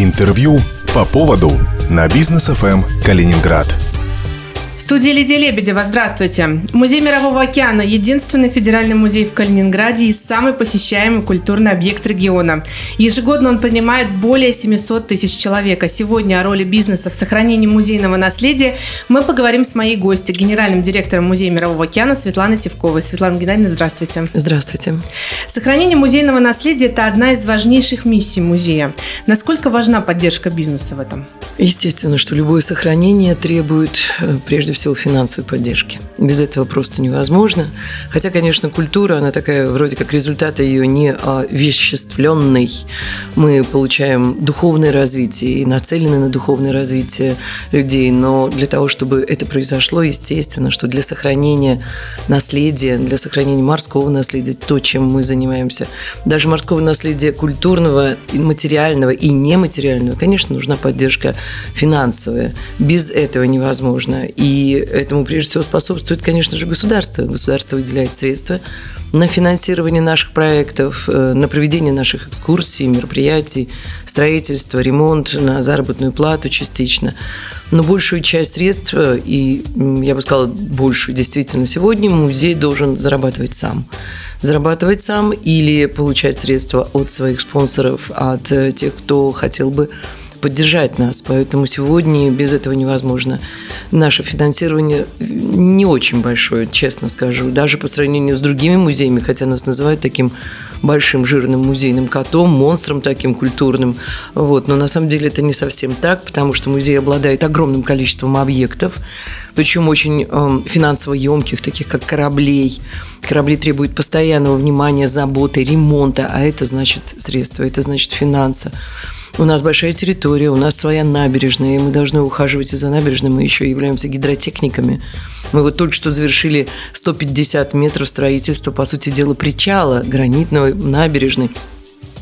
Интервью по поводу на бизнес ФМ Калининград студии Лидия Лебедева, здравствуйте. Музей Мирового океана – единственный федеральный музей в Калининграде и самый посещаемый культурный объект региона. Ежегодно он принимает более 700 тысяч человек. А сегодня о роли бизнеса в сохранении музейного наследия мы поговорим с моей гостью, генеральным директором Музея Мирового океана Светланой Севковой. Светлана Геннадьевна, здравствуйте. Здравствуйте. Сохранение музейного наследия – это одна из важнейших миссий музея. Насколько важна поддержка бизнеса в этом? Естественно, что любое сохранение требует, э, прежде всего, финансовой поддержки. Без этого просто невозможно. Хотя, конечно, культура, она такая, вроде как результат ее не овеществленный. Мы получаем духовное развитие и нацелены на духовное развитие людей. Но для того, чтобы это произошло, естественно, что для сохранения наследия, для сохранения морского наследия, то, чем мы занимаемся, даже морского наследия культурного, материального и нематериального, конечно, нужна поддержка финансовая. Без этого невозможно. И этому прежде всего способствует, конечно же, государство. Государство выделяет средства на финансирование наших проектов, э, на проведение наших экскурсий, мероприятий, строительство, ремонт, на заработную плату частично. Но большую часть средств, э, и я бы сказала, большую действительно сегодня, музей должен зарабатывать сам зарабатывать сам или получать средства от своих спонсоров, от э, тех, кто хотел бы поддержать нас. Поэтому сегодня без этого невозможно. Наше финансирование не очень большое, честно скажу. Даже по сравнению с другими музеями, хотя нас называют таким большим жирным музейным котом, монстром таким культурным. Вот. Но на самом деле это не совсем так, потому что музей обладает огромным количеством объектов, причем очень э, финансово емких, таких как кораблей. Корабли требуют постоянного внимания, заботы, ремонта, а это значит средства, это значит финансы. У нас большая территория, у нас своя набережная, и мы должны ухаживать и за набережной. Мы еще являемся гидротехниками. Мы вот только что завершили 150 метров строительства, по сути дела, причала гранитного набережной.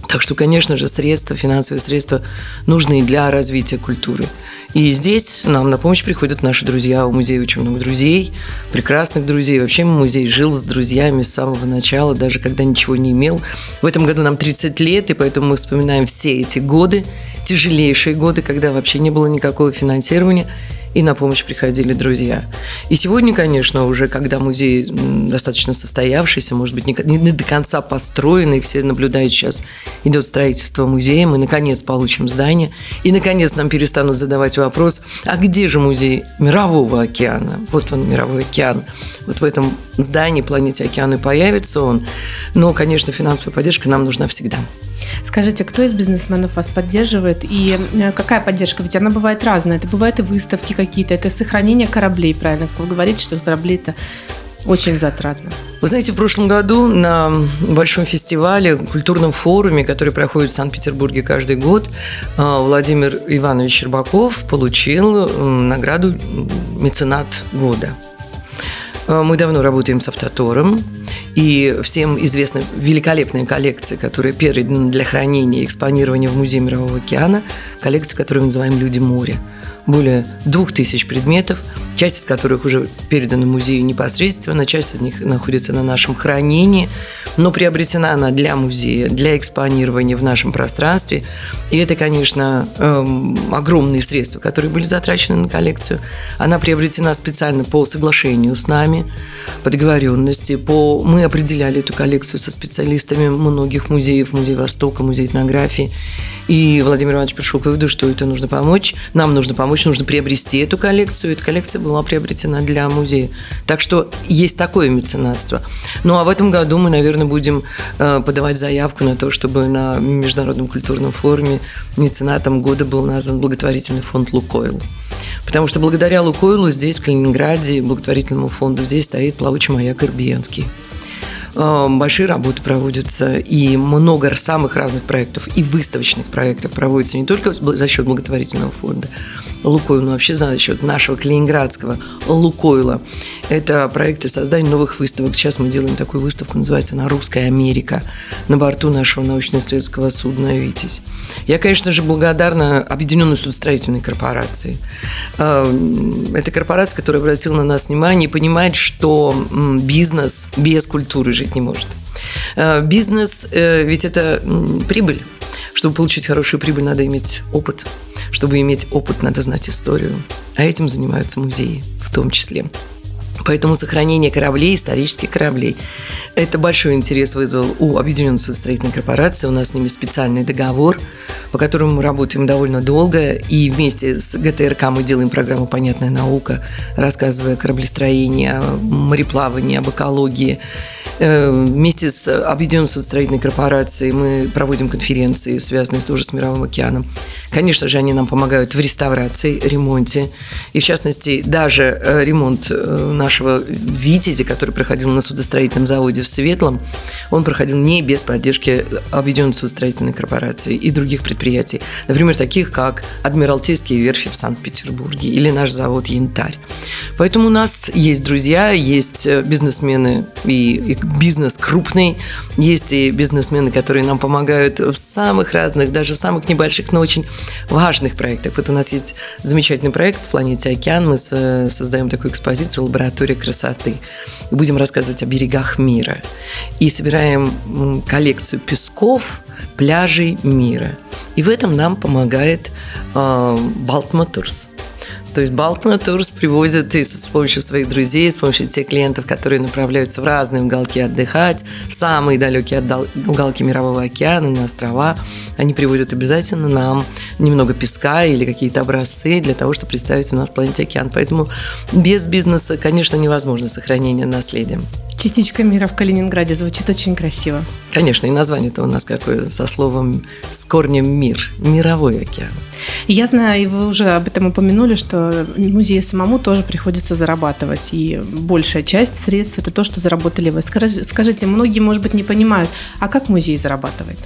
Так что, конечно же, средства, финансовые средства нужны для развития культуры. И здесь нам на помощь приходят наши друзья. У музея очень много друзей, прекрасных друзей. Вообще музей жил с друзьями с самого начала, даже когда ничего не имел. В этом году нам 30 лет, и поэтому мы вспоминаем все эти годы, тяжелейшие годы, когда вообще не было никакого финансирования и на помощь приходили друзья. И сегодня, конечно, уже когда музей достаточно состоявшийся, может быть, не, не до конца построенный, все наблюдают сейчас, идет строительство музея, мы наконец получим здание, и наконец нам перестанут задавать вопрос, а где же музей Мирового океана? Вот он, Мировой океан. Вот в этом здании, планете океаны появится он. Но, конечно, финансовая поддержка нам нужна всегда. Скажите, кто из бизнесменов вас поддерживает и э, какая поддержка? Ведь она бывает разная. Это бывают и выставки какие-то, это сохранение кораблей, правильно? Вы говорите, что корабли это очень затратно. Вы знаете, в прошлом году на большом фестивале, культурном форуме, который проходит в Санкт-Петербурге каждый год, э, Владимир Иванович Щербаков получил награду «Меценат года». Э, мы давно работаем с «Автотором», и всем известна великолепная коллекция, которая передана для хранения и экспонирования в Музее Мирового океана, коллекция, которую мы называем «Люди моря». Более двух тысяч предметов, часть из которых уже передана музею непосредственно, часть из них находится на нашем хранении, но приобретена она для музея, для экспонирования в нашем пространстве. И это, конечно, эм, огромные средства, которые были затрачены на коллекцию. Она приобретена специально по соглашению с нами, по договоренности. По... Мы определяли эту коллекцию со специалистами многих музеев, Музей Востока, Музей этнографии. И Владимир Иванович пришел к выводу, что это нужно помочь. Нам нужно помочь, нужно приобрести эту коллекцию. Эта коллекция была приобретена для музея. Так что есть такое меценатство. Ну а в этом году мы, наверное, будем э, подавать заявку на то, чтобы на Международном культурном форуме меценатом года был назван благотворительный фонд «Лукойл». Потому что благодаря Лукойлу здесь, в Калининграде, благотворительному фонду, здесь стоит плавучий маяк Ирбиенский. Эм, большие работы проводятся, и много самых разных проектов, и выставочных проектов проводится не только за счет благотворительного фонда, Лукойл, но вообще за счет нашего калининградского Лукойла. Это проекты создания новых выставок. Сейчас мы делаем такую выставку, называется она «Русская Америка» на борту нашего научно-исследовательского судна «Витязь». Я, конечно же, благодарна Объединенной судостроительной корпорации. Эм, это корпорация, которая обратила на нас внимание и понимает, что бизнес без культуры жить не может. Э, бизнес, э, ведь это прибыль Чтобы получить хорошую прибыль, надо иметь опыт. Чтобы иметь опыт, надо знать историю. А этим занимаются музеи в том числе. Поэтому сохранение кораблей, исторических кораблей, это большой интерес вызвал у Объединенной судостроительной корпорации. У нас с ними специальный договор, по которому мы работаем довольно долго. И вместе с ГТРК мы делаем программу «Понятная наука», рассказывая о кораблестроении, о мореплавании, об экологии. Э, вместе с Объединенной судостроительной корпорацией мы проводим конференции, связанные тоже с Мировым океаном. Конечно же, они нам помогают в реставрации, ремонте. И, в частности, даже э, ремонт э, нашего «Витязи», который проходил на судостроительном заводе в Светлом, он проходил не без поддержки Объединенной судостроительной корпорации и других предприятий. Например, таких как Адмиралтейские верфи в Санкт-Петербурге или наш завод «Янтарь». Поэтому у нас есть друзья, есть бизнесмены и, и бизнес крупный. Есть и бизнесмены, которые нам помогают в самых разных, даже самых небольших, но очень важных проектах. Вот у нас есть замечательный проект планете Океан. Мы создаем такую экспозицию «Лаборатория красоты». Будем рассказывать о берегах мира. И собираем коллекцию песков, пляжей мира. И в этом нам помогает э, Балтмоторс. То есть Балтман Турс привозят и с помощью своих друзей, с помощью тех клиентов, которые направляются в разные уголки отдыхать, в самые далекие уголки Мирового океана, на острова. Они привозят обязательно нам немного песка или какие-то образцы для того, чтобы представить у нас планете океан. Поэтому без бизнеса, конечно, невозможно сохранение наследия. Частичка мира в Калининграде звучит очень красиво. Конечно, и название-то у нас какое со словом, с корнем «мир», «мировой океан». Я знаю, и вы уже об этом упомянули, что музею самому тоже приходится зарабатывать. И большая часть средств – это то, что заработали вы. Скажите, многие, может быть, не понимают, а как музей зарабатывает?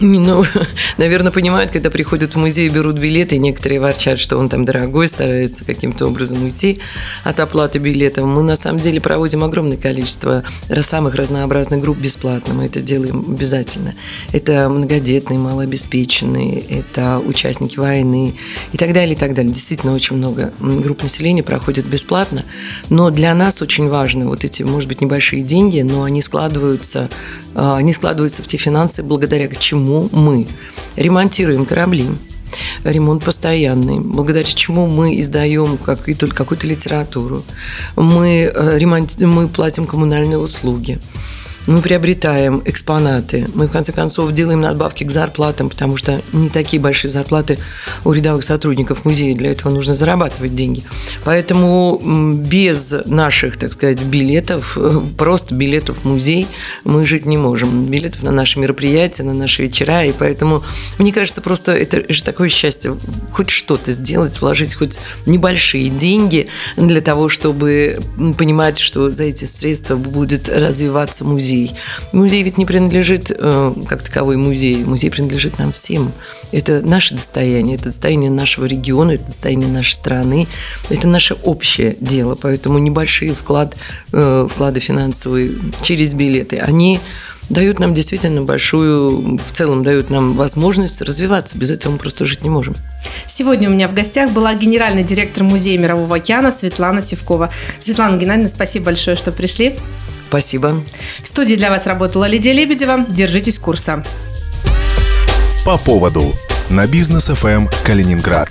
Ну, наверное, понимают, когда приходят в музей, берут билеты, некоторые ворчат, что он там дорогой, стараются каким-то образом уйти от оплаты билета. Мы на самом деле проводим огромное количество самых разнообразных групп бесплатно. Мы это делаем обязательно. Это многодетные, малообеспеченные, это участники войны и так далее, и так далее. Действительно, очень много групп населения проходит бесплатно. Но для нас очень важно вот эти, может быть, небольшие деньги, но они складываются, а, они складываются в те финансы, благодаря чему мы ремонтируем корабли, ремонт постоянный, благодаря чему мы издаем какую-то, какую-то литературу, мы, э, ремонт, мы платим коммунальные услуги мы приобретаем экспонаты, мы, в конце концов, делаем надбавки к зарплатам, потому что не такие большие зарплаты у рядовых сотрудников музея, для этого нужно зарабатывать деньги. Поэтому без наших, так сказать, билетов, э, просто билетов в музей мы жить не можем. Билетов на наши мероприятия, на наши вечера, и поэтому, мне кажется, просто это же такое счастье, хоть что-то сделать, вложить хоть небольшие деньги для того, чтобы понимать, что за эти средства будет развиваться музей музей. Музей ведь не принадлежит э, как таковой музей. Музей принадлежит нам всем. Это наше достояние, это достояние нашего региона, это достояние нашей страны, это наше общее дело. Поэтому небольшие вклад, э, вклады финансовые через билеты, они дают нам действительно большую, в целом дают нам возможность развиваться. Без этого мы просто жить не можем. Сегодня у меня в гостях была генеральный директор Музея Мирового океана Светлана Севкова. Светлана Геннадьевна, спасибо большое, что пришли. Спасибо. В студии для вас работала Лидия Лебедева. Держитесь курса. По поводу на бизнес ФМ Калининград.